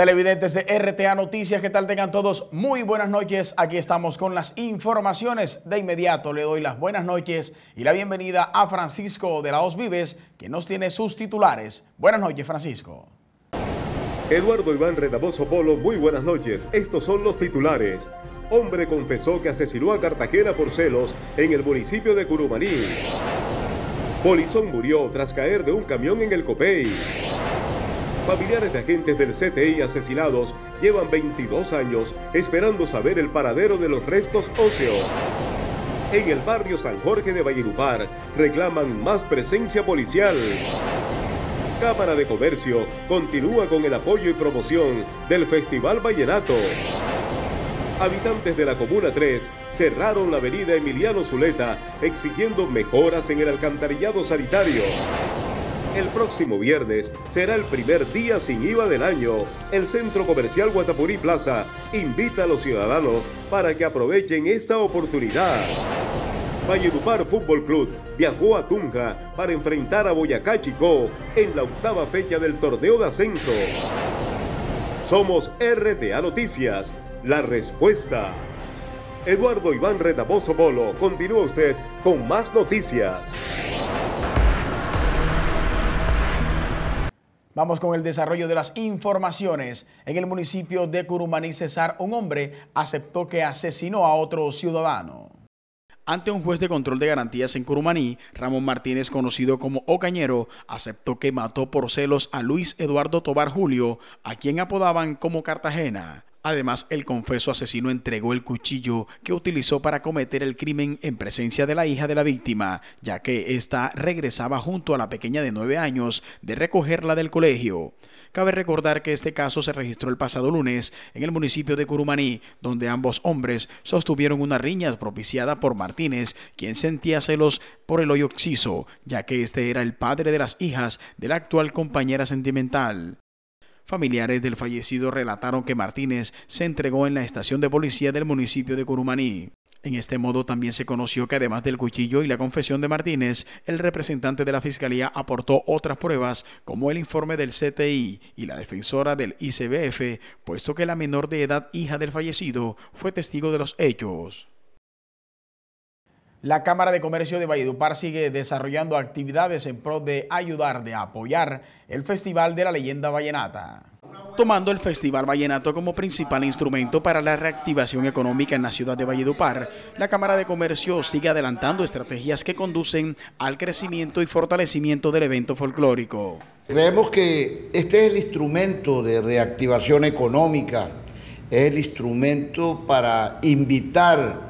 Televidentes de RTA Noticias, ¿qué tal tengan todos? Muy buenas noches, aquí estamos con las informaciones. De inmediato le doy las buenas noches y la bienvenida a Francisco de la Os Vives, que nos tiene sus titulares. Buenas noches, Francisco. Eduardo Iván Redamoso Polo, muy buenas noches. Estos son los titulares. Hombre confesó que asesinó a Cartagena por celos en el municipio de Curumaní. Polizón murió tras caer de un camión en el Copey. Familiares de agentes del CTI asesinados llevan 22 años esperando saber el paradero de los restos óseos. En el barrio San Jorge de Valledupar reclaman más presencia policial. Cámara de Comercio continúa con el apoyo y promoción del Festival Vallenato. Habitantes de la Comuna 3 cerraron la avenida Emiliano Zuleta exigiendo mejoras en el alcantarillado sanitario. El próximo viernes será el primer día sin IVA del año. El Centro Comercial Guatapurí Plaza invita a los ciudadanos para que aprovechen esta oportunidad. Valledupar Fútbol Club viajó a Tunja para enfrentar a Boyacá Chicó en la octava fecha del torneo de ascenso. Somos RTA Noticias, la respuesta. Eduardo Iván Retaposo Polo, continúa usted con más noticias. Vamos con el desarrollo de las informaciones. En el municipio de Curumaní, Cesar, un hombre aceptó que asesinó a otro ciudadano. Ante un juez de control de garantías en Curumaní, Ramón Martínez, conocido como Ocañero, aceptó que mató por celos a Luis Eduardo Tobar Julio, a quien apodaban como Cartagena. Además, el confeso asesino entregó el cuchillo que utilizó para cometer el crimen en presencia de la hija de la víctima, ya que ésta regresaba junto a la pequeña de nueve años de recogerla del colegio. Cabe recordar que este caso se registró el pasado lunes en el municipio de Curumaní, donde ambos hombres sostuvieron una riña propiciada por Martínez, quien sentía celos por el hoyo oxiso, ya que este era el padre de las hijas de la actual compañera sentimental. Familiares del fallecido relataron que Martínez se entregó en la estación de policía del municipio de Curumaní. En este modo también se conoció que además del cuchillo y la confesión de Martínez, el representante de la Fiscalía aportó otras pruebas como el informe del CTI y la defensora del ICBF, puesto que la menor de edad hija del fallecido fue testigo de los hechos. La Cámara de Comercio de Valledupar sigue desarrollando actividades en pro de ayudar, de apoyar el Festival de la Leyenda Vallenata. Tomando el Festival Vallenato como principal instrumento para la reactivación económica en la ciudad de Valledupar, la Cámara de Comercio sigue adelantando estrategias que conducen al crecimiento y fortalecimiento del evento folclórico. Creemos que este es el instrumento de reactivación económica, es el instrumento para invitar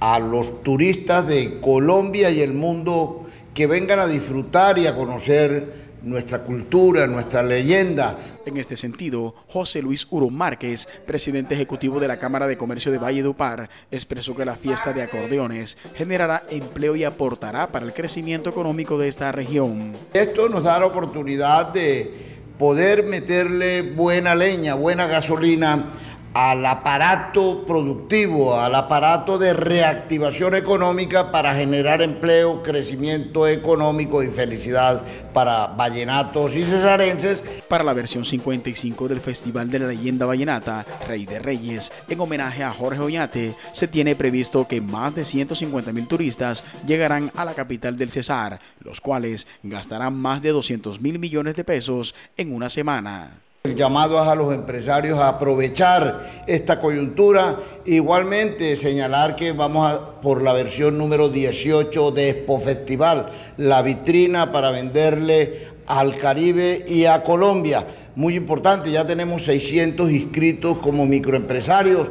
a los turistas de Colombia y el mundo que vengan a disfrutar y a conocer nuestra cultura, nuestra leyenda. En este sentido, José Luis Uro Márquez, presidente ejecutivo de la Cámara de Comercio de Valle Par, expresó que la fiesta de acordeones generará empleo y aportará para el crecimiento económico de esta región. Esto nos da la oportunidad de poder meterle buena leña, buena gasolina al aparato productivo, al aparato de reactivación económica para generar empleo, crecimiento económico y felicidad para vallenatos y cesarenses. Para la versión 55 del Festival de la Leyenda Vallenata, Rey de Reyes, en homenaje a Jorge Oñate, se tiene previsto que más de 150 mil turistas llegarán a la capital del Cesar, los cuales gastarán más de 200 mil millones de pesos en una semana. El llamado a los empresarios a aprovechar esta coyuntura. Igualmente señalar que vamos a, por la versión número 18 de Expo Festival, la vitrina para venderle al Caribe y a Colombia. Muy importante, ya tenemos 600 inscritos como microempresarios.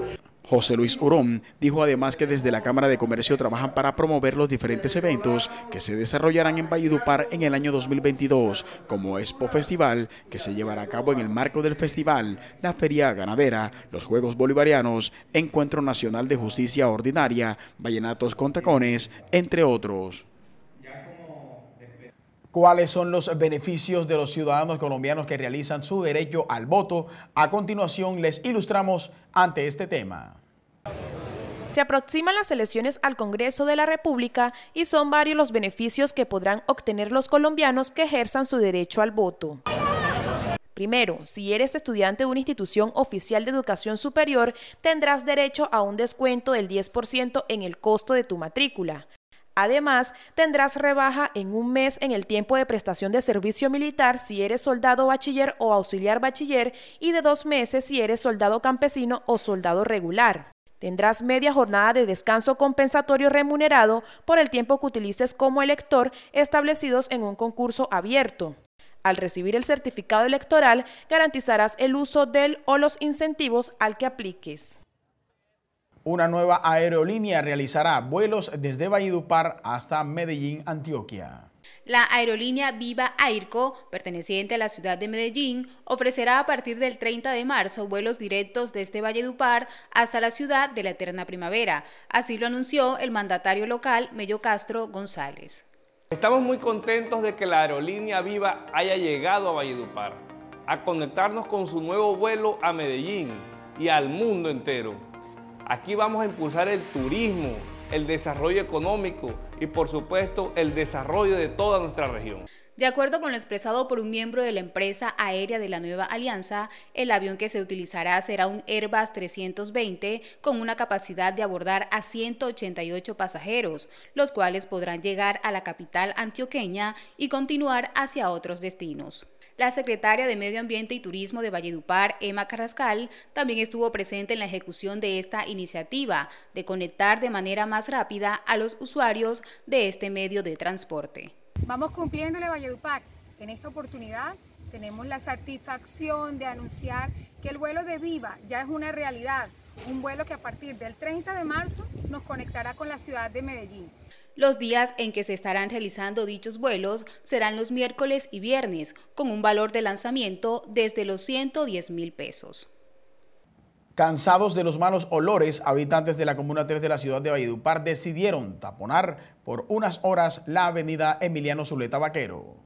José Luis Urón dijo además que desde la Cámara de Comercio trabajan para promover los diferentes eventos que se desarrollarán en Valledupar en el año 2022, como Expo Festival, que se llevará a cabo en el marco del festival, la Feria Ganadera, los Juegos Bolivarianos, Encuentro Nacional de Justicia Ordinaria, Vallenatos con Tacones, entre otros. ¿Cuáles son los beneficios de los ciudadanos colombianos que realizan su derecho al voto? A continuación les ilustramos ante este tema. Se aproximan las elecciones al Congreso de la República y son varios los beneficios que podrán obtener los colombianos que ejerzan su derecho al voto. Primero, si eres estudiante de una institución oficial de educación superior, tendrás derecho a un descuento del 10% en el costo de tu matrícula. Además, tendrás rebaja en un mes en el tiempo de prestación de servicio militar si eres soldado bachiller o auxiliar bachiller y de dos meses si eres soldado campesino o soldado regular. Tendrás media jornada de descanso compensatorio remunerado por el tiempo que utilices como elector establecidos en un concurso abierto. Al recibir el certificado electoral, garantizarás el uso del o los incentivos al que apliques. Una nueva aerolínea realizará vuelos desde Valledupar hasta Medellín, Antioquia. La aerolínea Viva Airco, perteneciente a la ciudad de Medellín, ofrecerá a partir del 30 de marzo vuelos directos desde Valledupar hasta la ciudad de la Eterna Primavera. Así lo anunció el mandatario local, Mello Castro González. Estamos muy contentos de que la aerolínea Viva haya llegado a Valledupar, a conectarnos con su nuevo vuelo a Medellín y al mundo entero. Aquí vamos a impulsar el turismo, el desarrollo económico y por supuesto el desarrollo de toda nuestra región. De acuerdo con lo expresado por un miembro de la empresa aérea de la nueva alianza, el avión que se utilizará será un Airbus 320 con una capacidad de abordar a 188 pasajeros, los cuales podrán llegar a la capital antioqueña y continuar hacia otros destinos. La secretaria de Medio Ambiente y Turismo de Valledupar, Emma Carrascal, también estuvo presente en la ejecución de esta iniciativa de conectar de manera más rápida a los usuarios de este medio de transporte. Vamos cumpliéndole Valledupar. En esta oportunidad tenemos la satisfacción de anunciar que el vuelo de Viva ya es una realidad, un vuelo que a partir del 30 de marzo nos conectará con la ciudad de Medellín. Los días en que se estarán realizando dichos vuelos serán los miércoles y viernes, con un valor de lanzamiento desde los 110 mil pesos. Cansados de los malos olores, habitantes de la Comuna 3 de la ciudad de Valledupar decidieron taponar por unas horas la avenida Emiliano Zuleta Vaquero.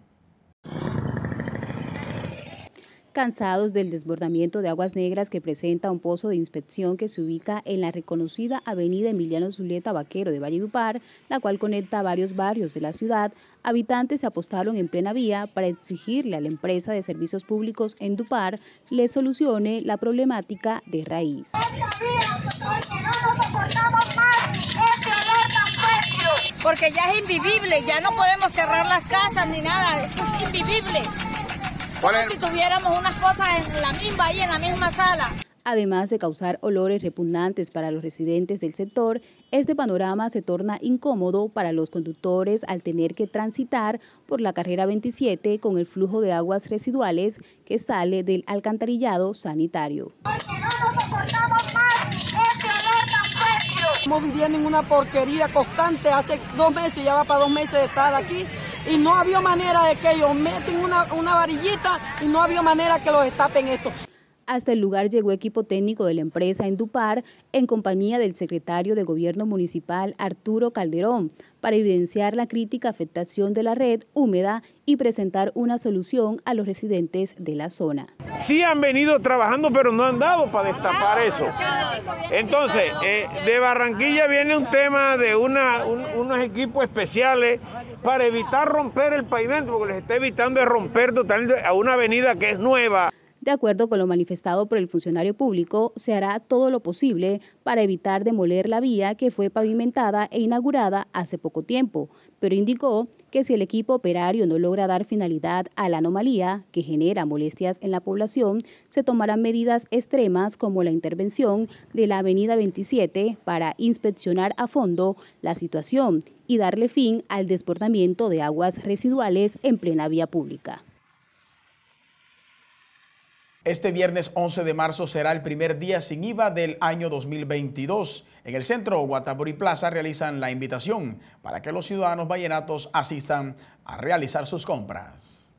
Cansados del desbordamiento de aguas negras que presenta un pozo de inspección que se ubica en la reconocida avenida Emiliano Zuleta Vaquero de Valledupar, la cual conecta varios barrios de la ciudad, habitantes se apostaron en plena vía para exigirle a la empresa de servicios públicos en Dupar le solucione la problemática de raíz. Porque ya es invivible, ya no podemos cerrar las casas ni nada, es invivible. Como si tuviéramos unas cosas en la misma, ahí en la misma sala. Además de causar olores repugnantes para los residentes del sector, este panorama se torna incómodo para los conductores al tener que transitar por la carrera 27 con el flujo de aguas residuales que sale del alcantarillado sanitario. Estamos viviendo en una porquería constante, hace dos meses, ya va para dos meses de estar aquí y no había manera de que ellos meten una, una varillita y no había manera que los estapen esto. Hasta el lugar llegó equipo técnico de la empresa Endupar en compañía del secretario de Gobierno Municipal Arturo Calderón para evidenciar la crítica afectación de la red húmeda y presentar una solución a los residentes de la zona. Sí han venido trabajando, pero no han dado para destapar eso. Entonces, eh, de Barranquilla viene un tema de una, unos equipos especiales para evitar romper el pavimento, porque les está evitando romper totalmente a una avenida que es nueva. De acuerdo con lo manifestado por el funcionario público, se hará todo lo posible para evitar demoler la vía que fue pavimentada e inaugurada hace poco tiempo, pero indicó que si el equipo operario no logra dar finalidad a la anomalía que genera molestias en la población, se tomarán medidas extremas como la intervención de la Avenida 27 para inspeccionar a fondo la situación y darle fin al desbordamiento de aguas residuales en plena vía pública. Este viernes 11 de marzo será el primer día sin IVA del año 2022. En el centro Guatapurí Plaza realizan la invitación para que los ciudadanos vallenatos asistan a realizar sus compras.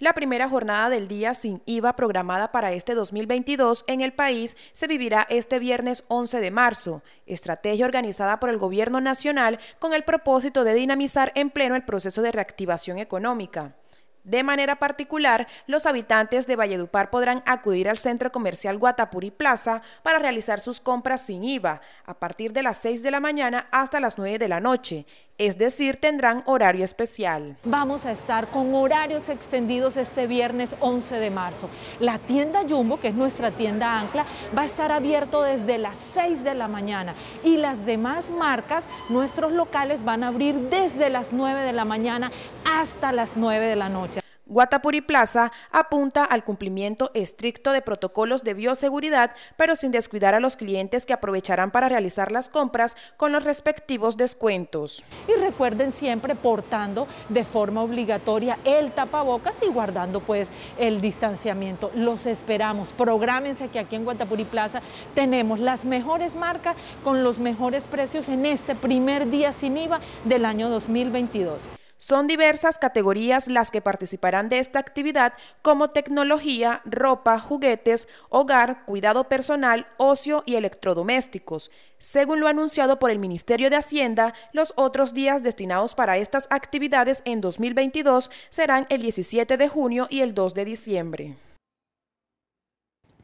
La primera jornada del día sin IVA programada para este 2022 en el país se vivirá este viernes 11 de marzo, estrategia organizada por el Gobierno Nacional con el propósito de dinamizar en pleno el proceso de reactivación económica. De manera particular, los habitantes de Valledupar podrán acudir al centro comercial Guatapuri Plaza para realizar sus compras sin IVA a partir de las 6 de la mañana hasta las 9 de la noche, es decir, tendrán horario especial. Vamos a estar con horarios extendidos este viernes 11 de marzo. La tienda Jumbo, que es nuestra tienda ancla, va a estar abierto desde las 6 de la mañana y las demás marcas, nuestros locales van a abrir desde las 9 de la mañana hasta las 9 de la noche. Guatapuri Plaza apunta al cumplimiento estricto de protocolos de bioseguridad, pero sin descuidar a los clientes que aprovecharán para realizar las compras con los respectivos descuentos. Y recuerden siempre portando de forma obligatoria el tapabocas y guardando pues el distanciamiento. Los esperamos, prográmense que aquí en Guatapuri Plaza tenemos las mejores marcas con los mejores precios en este primer día sin IVA del año 2022. Son diversas categorías las que participarán de esta actividad como tecnología, ropa, juguetes, hogar, cuidado personal, ocio y electrodomésticos. Según lo anunciado por el Ministerio de Hacienda, los otros días destinados para estas actividades en 2022 serán el 17 de junio y el 2 de diciembre.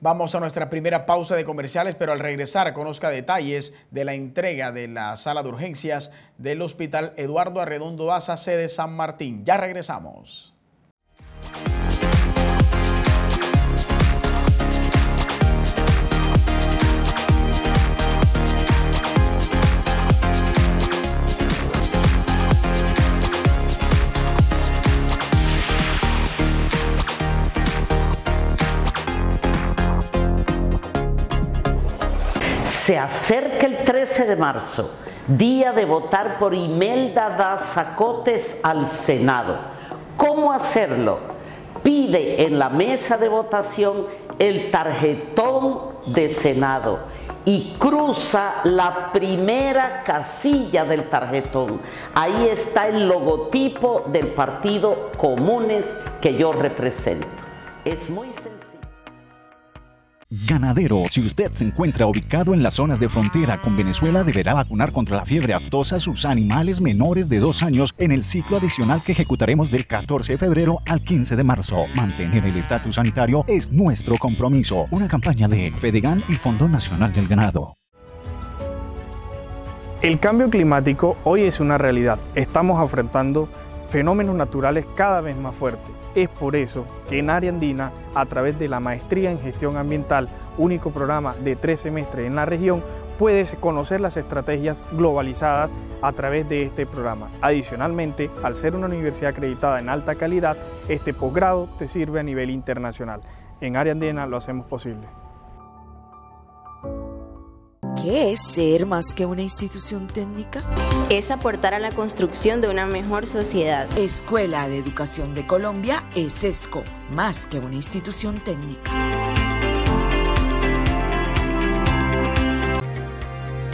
Vamos a nuestra primera pausa de comerciales, pero al regresar conozca detalles de la entrega de la sala de urgencias del Hospital Eduardo Arredondo Daza, sede San Martín. Ya regresamos. Se acerca el 13 de marzo, día de votar por Imelda Dazacotes al Senado. ¿Cómo hacerlo? Pide en la mesa de votación el tarjetón de Senado y cruza la primera casilla del tarjetón. Ahí está el logotipo del partido Comunes que yo represento. Es muy sencillo. Ganadero, si usted se encuentra ubicado en las zonas de frontera con Venezuela, deberá vacunar contra la fiebre aftosa a sus animales menores de dos años en el ciclo adicional que ejecutaremos del 14 de febrero al 15 de marzo. Mantener el estatus sanitario es nuestro compromiso. Una campaña de Fedegan y Fondo Nacional del Ganado. El cambio climático hoy es una realidad. Estamos enfrentando fenómenos naturales cada vez más fuertes es por eso que en Área Andina, a través de la Maestría en Gestión Ambiental, único programa de tres semestres en la región, puedes conocer las estrategias globalizadas a través de este programa. Adicionalmente, al ser una universidad acreditada en alta calidad, este posgrado te sirve a nivel internacional. En Área Andina lo hacemos posible. ¿Qué es ser más que una institución técnica? Es aportar a la construcción de una mejor sociedad. Escuela de Educación de Colombia es ESCO, más que una institución técnica.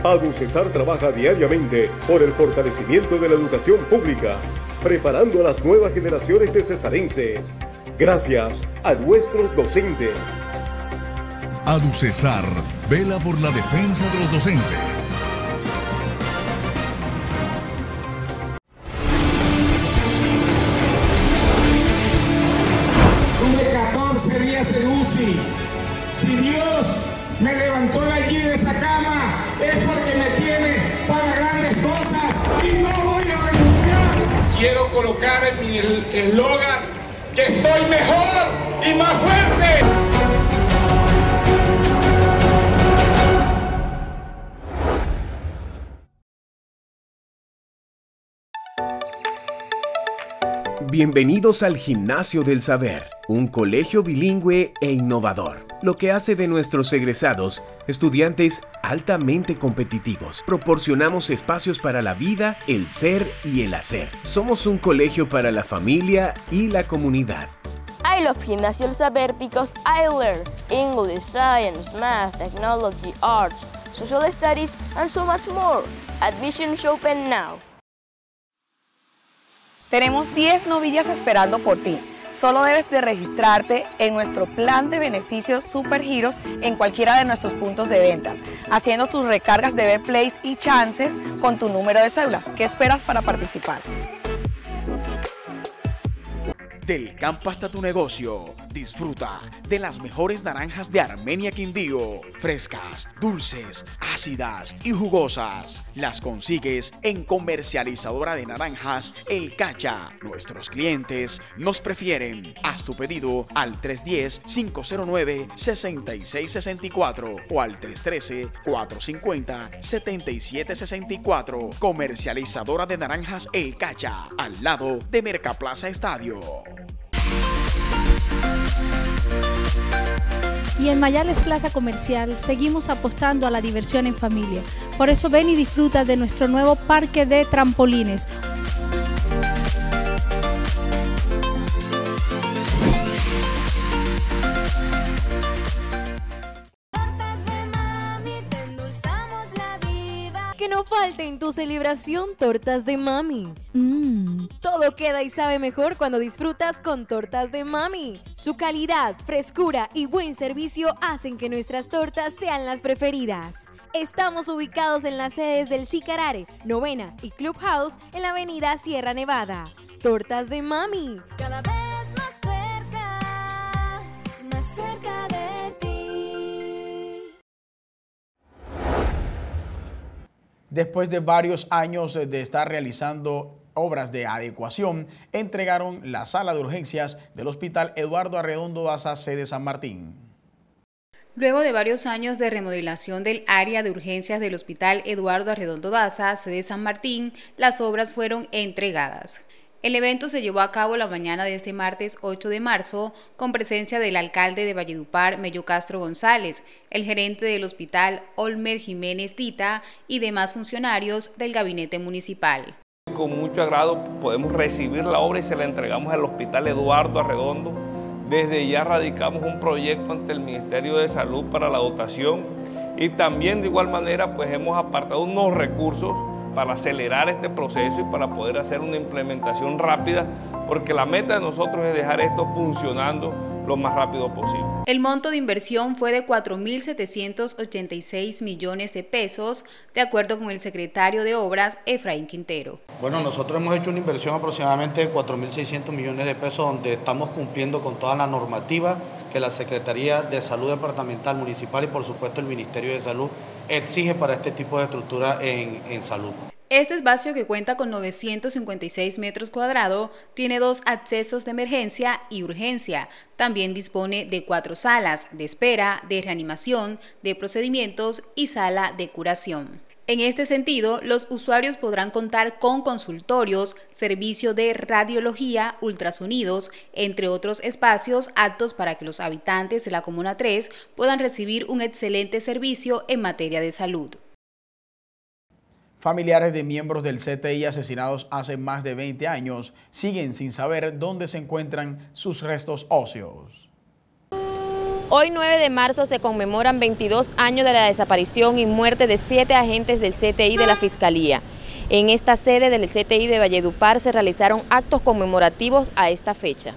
ADUCESAR trabaja diariamente por el fortalecimiento de la educación pública, preparando a las nuevas generaciones de cesarenses. Gracias a nuestros docentes. ADUCESAR vela por la defensa de los docentes. Tuve 14 días en UCI. Si Dios me levantó de allí de esa cama, es porque me tiene para grandes cosas y no voy a renunciar. Quiero colocar en mi eslogan que estoy mejor y más fuerte. Bienvenidos al Gimnasio del Saber, un colegio bilingüe e innovador, lo que hace de nuestros egresados estudiantes altamente competitivos. Proporcionamos espacios para la vida, el ser y el hacer. Somos un colegio para la familia y la comunidad. I love Gimnasio del Saber because I learn English, Science, Math, Technology, Arts, Social Studies, and so much more. Admissions open now. Tenemos 10 novillas esperando por ti. Solo debes de registrarte en nuestro plan de beneficios Supergiros en cualquiera de nuestros puntos de ventas, haciendo tus recargas de Betplays y chances con tu número de cédula. ¿Qué esperas para participar? Del campo hasta tu negocio. Disfruta de las mejores naranjas de Armenia Quindío. Frescas, dulces, ácidas y jugosas. Las consigues en comercializadora de naranjas El Cacha. Nuestros clientes nos prefieren. Haz tu pedido al 310-509-6664 o al 313-450-7764. Comercializadora de naranjas El Cacha. Al lado de Mercaplaza Estadio. Y en Mayales Plaza Comercial seguimos apostando a la diversión en familia. Por eso ven y disfruta de nuestro nuevo parque de trampolines. Falte en tu celebración tortas de mami. Mmm, todo queda y sabe mejor cuando disfrutas con tortas de mami. Su calidad, frescura y buen servicio hacen que nuestras tortas sean las preferidas. Estamos ubicados en las sedes del Sicarare, Novena y Clubhouse en la avenida Sierra Nevada. Tortas de mami. Cada vez Después de varios años de estar realizando obras de adecuación, entregaron la sala de urgencias del Hospital Eduardo Arredondo Daza, sede San Martín. Luego de varios años de remodelación del área de urgencias del Hospital Eduardo Arredondo Daza, sede San Martín, las obras fueron entregadas. El evento se llevó a cabo la mañana de este martes 8 de marzo con presencia del alcalde de Valledupar, Mello Castro González, el gerente del hospital Olmer Jiménez Dita y demás funcionarios del gabinete municipal. Con mucho agrado podemos recibir la obra y se la entregamos al Hospital Eduardo Arredondo. Desde ya radicamos un proyecto ante el Ministerio de Salud para la dotación y también de igual manera pues hemos apartado unos recursos para acelerar este proceso y para poder hacer una implementación rápida, porque la meta de nosotros es dejar esto funcionando lo más rápido posible. El monto de inversión fue de 4.786 millones de pesos, de acuerdo con el secretario de Obras, Efraín Quintero. Bueno, nosotros hemos hecho una inversión aproximadamente de 4.600 millones de pesos, donde estamos cumpliendo con toda la normativa que la Secretaría de Salud Departamental Municipal y por supuesto el Ministerio de Salud exige para este tipo de estructura en, en salud. Este espacio, que cuenta con 956 metros cuadrados, tiene dos accesos de emergencia y urgencia. También dispone de cuatro salas de espera, de reanimación, de procedimientos y sala de curación. En este sentido, los usuarios podrán contar con consultorios, servicio de radiología, ultrasonidos, entre otros espacios aptos para que los habitantes de la Comuna 3 puedan recibir un excelente servicio en materia de salud. Familiares de miembros del CTI asesinados hace más de 20 años siguen sin saber dónde se encuentran sus restos óseos. Hoy 9 de marzo se conmemoran 22 años de la desaparición y muerte de siete agentes del CTI de la Fiscalía. En esta sede del CTI de Valledupar se realizaron actos conmemorativos a esta fecha.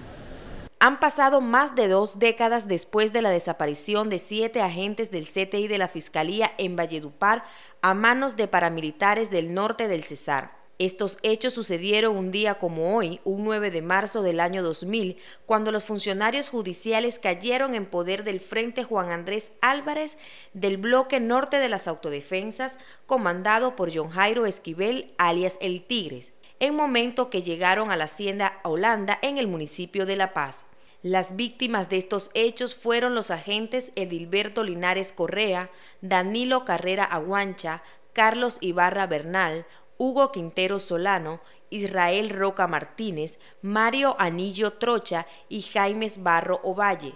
Han pasado más de dos décadas después de la desaparición de siete agentes del CTI de la Fiscalía en Valledupar a manos de paramilitares del norte del Cesar. Estos hechos sucedieron un día como hoy, un 9 de marzo del año 2000, cuando los funcionarios judiciales cayeron en poder del Frente Juan Andrés Álvarez del bloque norte de las autodefensas, comandado por John Jairo Esquivel, alias El Tigres, en momento que llegaron a la hacienda Holanda en el municipio de La Paz. Las víctimas de estos hechos fueron los agentes Edilberto Linares Correa, Danilo Carrera Aguancha, Carlos Ibarra Bernal, Hugo Quintero Solano, Israel Roca Martínez, Mario Anillo Trocha y Jaimes Barro Ovalle.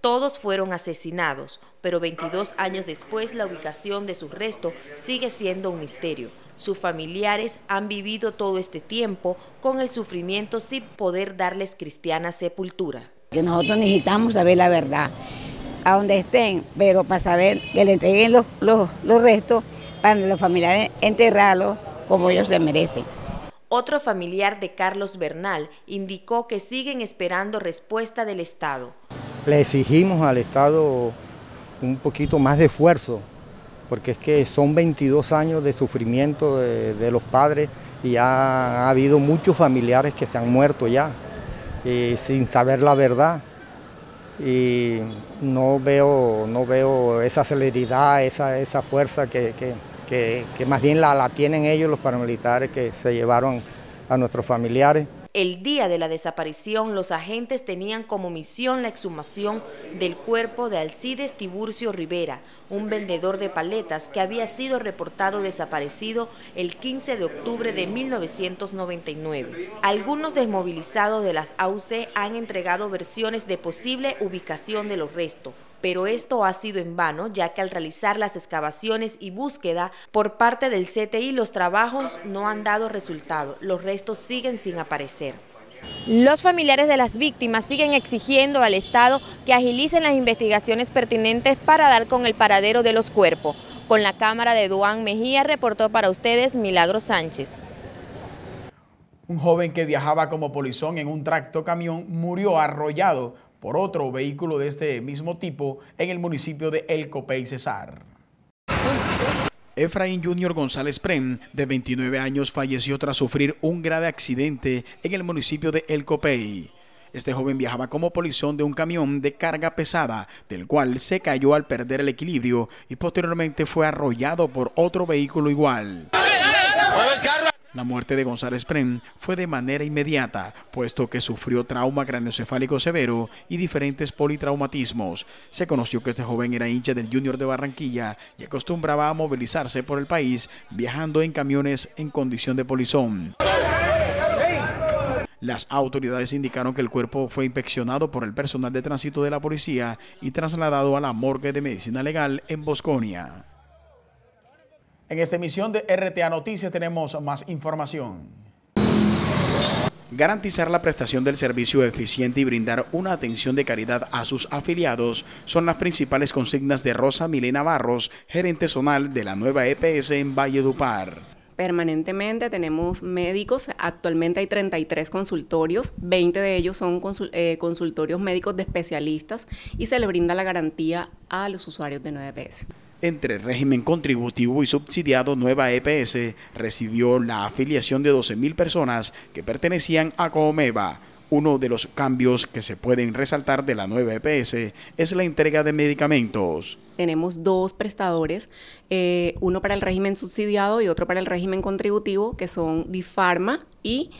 Todos fueron asesinados, pero 22 años después la ubicación de sus restos sigue siendo un misterio. Sus familiares han vivido todo este tiempo con el sufrimiento sin poder darles cristiana sepultura que nosotros necesitamos saber la verdad, a donde estén, pero para saber que le entreguen los, los, los restos para los familiares enterrarlos como ellos se merecen. Otro familiar de Carlos Bernal indicó que siguen esperando respuesta del Estado. Le exigimos al Estado un poquito más de esfuerzo, porque es que son 22 años de sufrimiento de, de los padres y ya ha habido muchos familiares que se han muerto ya, eh, sin saber la verdad. Y no veo, no veo esa celeridad, esa, esa fuerza que, que, que, más bien la, la tienen ellos, los paramilitares que se llevaron a nuestros familiares. El día de la desaparición, los agentes tenían como misión la exhumación del cuerpo de Alcides Tiburcio Rivera, un vendedor de paletas que había sido reportado desaparecido el 15 de octubre de 1999. Algunos desmovilizados de las AUC han entregado versiones de posible ubicación de los restos, pero esto ha sido en vano ya que al realizar las excavaciones y búsqueda por parte del CTI los trabajos no han dado resultado, los restos siguen sin aparecer. Los familiares de las víctimas siguen exigiendo al Estado que agilicen las investigaciones pertinentes para dar con el paradero de los cuerpos. Con la cámara de Duan Mejía reportó para ustedes Milagro Sánchez. Un joven que viajaba como polizón en un tracto camión murió arrollado por otro vehículo de este mismo tipo en el municipio de El Copey Cesar. Efraín Junior González Prem, de 29 años, falleció tras sufrir un grave accidente en el municipio de El Copey. Este joven viajaba como polizón de un camión de carga pesada, del cual se cayó al perder el equilibrio y posteriormente fue arrollado por otro vehículo igual. La muerte de González Prem fue de manera inmediata, puesto que sufrió trauma craneoencefálico severo y diferentes politraumatismos. Se conoció que este joven era hincha del Junior de Barranquilla y acostumbraba a movilizarse por el país viajando en camiones en condición de polizón. Las autoridades indicaron que el cuerpo fue inspeccionado por el personal de tránsito de la policía y trasladado a la morgue de medicina legal en Bosconia. En esta emisión de RTA Noticias tenemos más información. Garantizar la prestación del servicio eficiente y brindar una atención de calidad a sus afiliados son las principales consignas de Rosa Milena Barros, gerente zonal de la nueva EPS en Valledupar. Permanentemente tenemos médicos, actualmente hay 33 consultorios, 20 de ellos son consul eh, consultorios médicos de especialistas y se le brinda la garantía a los usuarios de 9PS entre régimen contributivo y subsidiado Nueva EPS recibió la afiliación de 12.000 personas que pertenecían a Comeva. Uno de los cambios que se pueden resaltar de la nueva EPS es la entrega de medicamentos. Tenemos dos prestadores, eh, uno para el régimen subsidiado y otro para el régimen contributivo, que son Disfarma y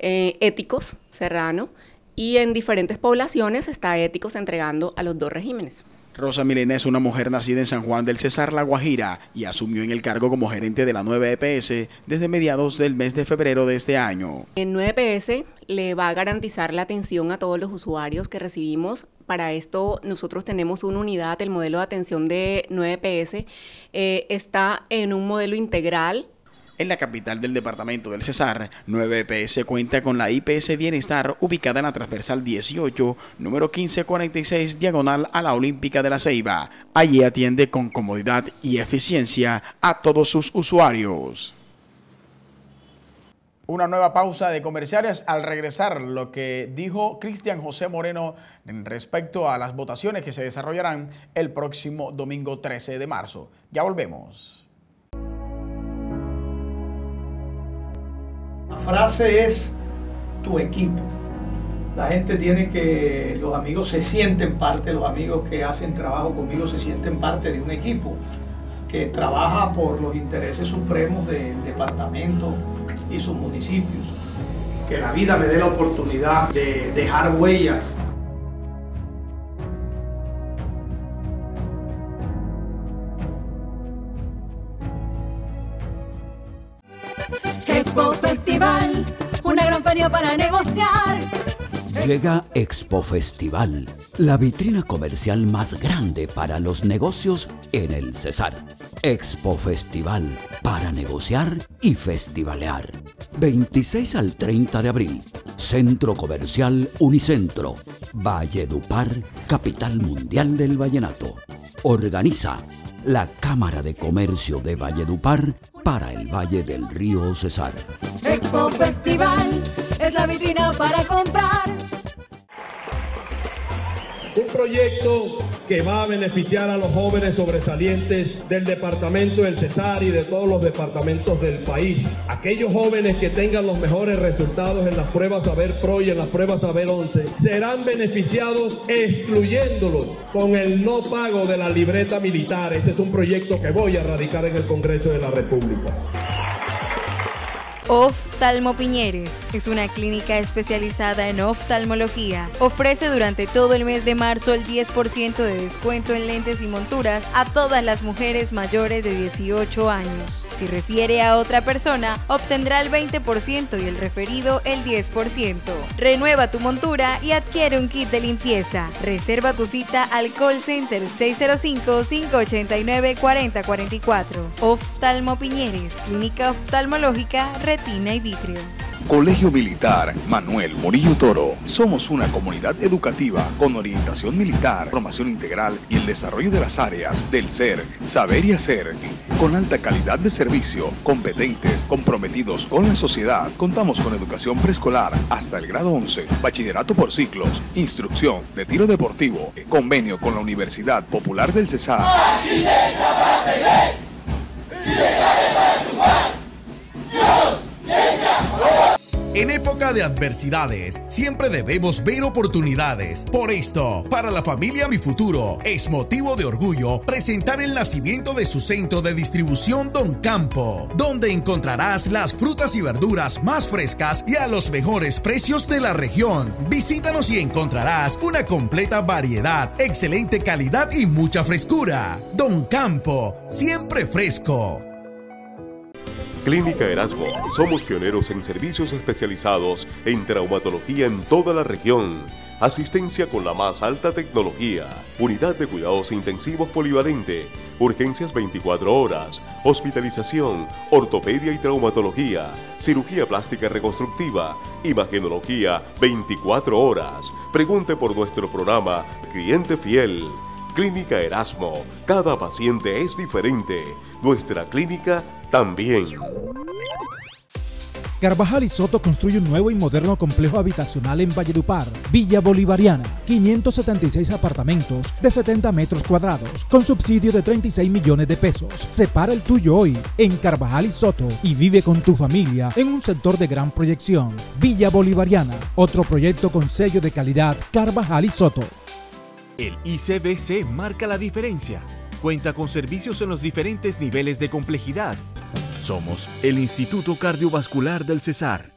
eh, Éticos Serrano. Y en diferentes poblaciones está Éticos entregando a los dos regímenes. Rosa Milena es una mujer nacida en San Juan del Cesar, La Guajira, y asumió en el cargo como gerente de la nueva EPS desde mediados del mes de febrero de este año. En 9PS le va a garantizar la atención a todos los usuarios que recibimos. Para esto nosotros tenemos una unidad, el modelo de atención de 9PS eh, está en un modelo integral en la capital del departamento del Cesar, 9PS cuenta con la IPS Bienestar ubicada en la transversal 18, número 1546, diagonal a la Olímpica de la Ceiba. Allí atiende con comodidad y eficiencia a todos sus usuarios. Una nueva pausa de comerciales al regresar lo que dijo Cristian José Moreno en respecto a las votaciones que se desarrollarán el próximo domingo 13 de marzo. Ya volvemos. Frase es tu equipo. La gente tiene que, los amigos se sienten parte, los amigos que hacen trabajo conmigo se sienten parte de un equipo que trabaja por los intereses supremos del departamento y sus municipios. Que la vida me dé la oportunidad de dejar huellas para negociar. Llega Expo Festival, la vitrina comercial más grande para los negocios en el Cesar. Expo Festival, para negociar y festivalear. 26 al 30 de abril, Centro Comercial Unicentro, Valledupar, capital mundial del vallenato. Organiza la Cámara de Comercio de Valledupar para el Valle del Río Cesar. Expo Festival es la vitrina para comprar. Un proyecto que va a beneficiar a los jóvenes sobresalientes del departamento del Cesar y de todos los departamentos del país. Aquellos jóvenes que tengan los mejores resultados en las pruebas Saber Pro y en las pruebas Saber 11 serán beneficiados excluyéndolos con el no pago de la libreta militar. Ese es un proyecto que voy a radicar en el Congreso de la República. Oftalmo Piñeres es una clínica especializada en oftalmología. Ofrece durante todo el mes de marzo el 10% de descuento en lentes y monturas a todas las mujeres mayores de 18 años. Si refiere a otra persona, obtendrá el 20% y el referido el 10%. Renueva tu montura y adquiere un kit de limpieza. Reserva tu cita al call center 605-589-4044. Oftalmo Piñeres, clínica oftalmológica, retina y Colegio Militar Manuel Morillo Toro. Somos una comunidad educativa con orientación militar, formación integral y el desarrollo de las áreas del ser, saber y hacer. Con alta calidad de servicio, competentes, comprometidos con la sociedad. Contamos con educación preescolar hasta el grado 11, bachillerato por ciclos, instrucción de tiro deportivo, convenio con la Universidad Popular del Cesar. En época de adversidades, siempre debemos ver oportunidades. Por esto, para la familia Mi Futuro, es motivo de orgullo presentar el nacimiento de su centro de distribución Don Campo, donde encontrarás las frutas y verduras más frescas y a los mejores precios de la región. Visítanos y encontrarás una completa variedad, excelente calidad y mucha frescura. Don Campo, siempre fresco. Clínica Erasmo. Somos pioneros en servicios especializados en traumatología en toda la región. Asistencia con la más alta tecnología. Unidad de cuidados intensivos polivalente. Urgencias 24 horas. Hospitalización. Ortopedia y traumatología. Cirugía plástica reconstructiva. Imagenología 24 horas. Pregunte por nuestro programa Cliente Fiel. Clínica Erasmo. Cada paciente es diferente. Nuestra clínica también. Carvajal y Soto construye un nuevo y moderno complejo habitacional en Valledupar, Villa Bolivariana, 576 apartamentos de 70 metros cuadrados, con subsidio de 36 millones de pesos. Separa el tuyo hoy en Carvajal y Soto y vive con tu familia en un sector de gran proyección. Villa Bolivariana, otro proyecto con sello de calidad Carvajal y Soto. El ICBC marca la diferencia. Cuenta con servicios en los diferentes niveles de complejidad. Somos el Instituto Cardiovascular del Cesar.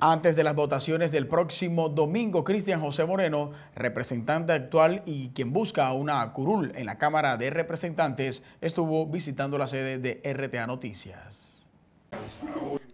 Antes de las votaciones del próximo domingo, Cristian José Moreno, representante actual y quien busca una curul en la Cámara de Representantes, estuvo visitando la sede de RTA Noticias.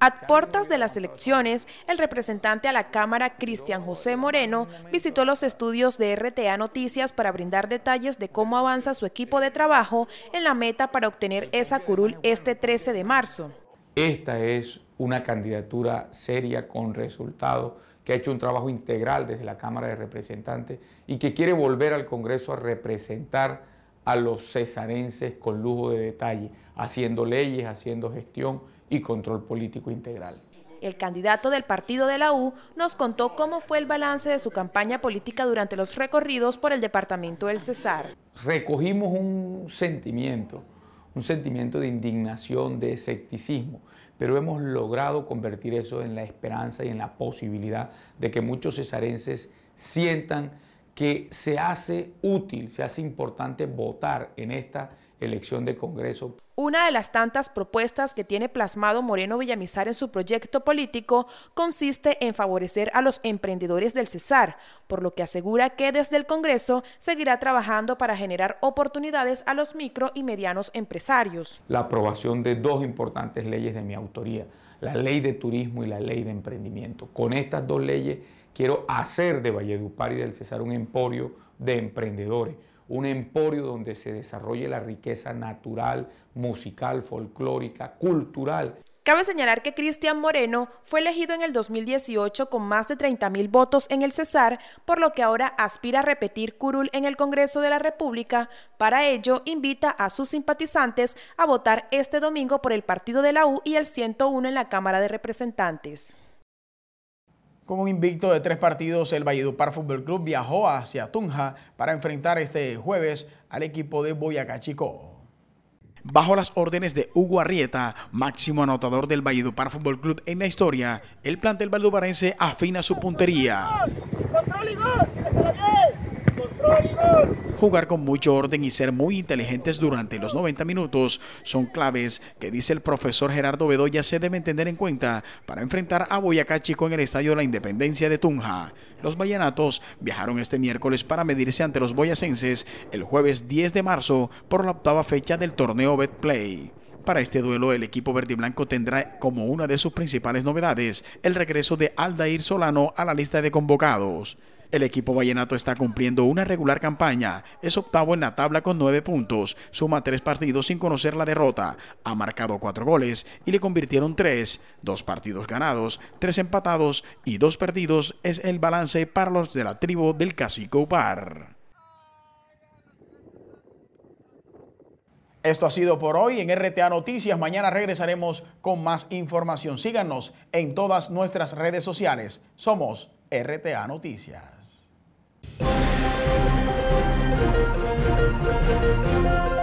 A puertas de las elecciones, el representante a la Cámara, Cristian José Moreno, visitó los estudios de RTA Noticias para brindar detalles de cómo avanza su equipo de trabajo en la meta para obtener esa curul este 13 de marzo. Esta es una candidatura seria con resultados, que ha hecho un trabajo integral desde la Cámara de Representantes y que quiere volver al Congreso a representar a los cesarenses con lujo de detalle, haciendo leyes, haciendo gestión y control político integral. El candidato del partido de la U nos contó cómo fue el balance de su campaña política durante los recorridos por el departamento del Cesar. Recogimos un sentimiento, un sentimiento de indignación, de escepticismo, pero hemos logrado convertir eso en la esperanza y en la posibilidad de que muchos cesarenses sientan que se hace útil, se hace importante votar en esta elección de Congreso. Una de las tantas propuestas que tiene plasmado Moreno Villamizar en su proyecto político consiste en favorecer a los emprendedores del Cesar, por lo que asegura que desde el Congreso seguirá trabajando para generar oportunidades a los micro y medianos empresarios. La aprobación de dos importantes leyes de mi autoría, la ley de turismo y la ley de emprendimiento. Con estas dos leyes quiero hacer de Valledupar y del Cesar un emporio de emprendedores un emporio donde se desarrolle la riqueza natural, musical, folclórica, cultural. Cabe señalar que Cristian Moreno fue elegido en el 2018 con más de 30 mil votos en el Cesar, por lo que ahora aspira a repetir curul en el Congreso de la República. Para ello, invita a sus simpatizantes a votar este domingo por el partido de la U y el 101 en la Cámara de Representantes. Con un invicto de tres partidos, el Valledupar Fútbol Club viajó hacia Tunja para enfrentar este jueves al equipo de Boyacá Chico. Bajo las órdenes de Hugo Arrieta, máximo anotador del Valledupar Fútbol Club en la historia, el plantel valduparense afina su puntería. Jugar con mucho orden y ser muy inteligentes durante los 90 minutos son claves que dice el profesor Gerardo Bedoya se deben tener en cuenta para enfrentar a Boyacá Chico en el Estadio de la Independencia de Tunja. Los Vallanatos viajaron este miércoles para medirse ante los boyacenses el jueves 10 de marzo por la octava fecha del torneo Betplay. Para este duelo, el equipo verde y blanco tendrá como una de sus principales novedades el regreso de Aldair Solano a la lista de convocados. El equipo vallenato está cumpliendo una regular campaña, es octavo en la tabla con nueve puntos, suma tres partidos sin conocer la derrota, ha marcado cuatro goles y le convirtieron tres, dos partidos ganados, tres empatados y dos perdidos es el balance para los de la tribu del Cacique Upar. Esto ha sido por hoy en RTA Noticias. Mañana regresaremos con más información. Síganos en todas nuestras redes sociales. Somos RTA Noticias. Thank you.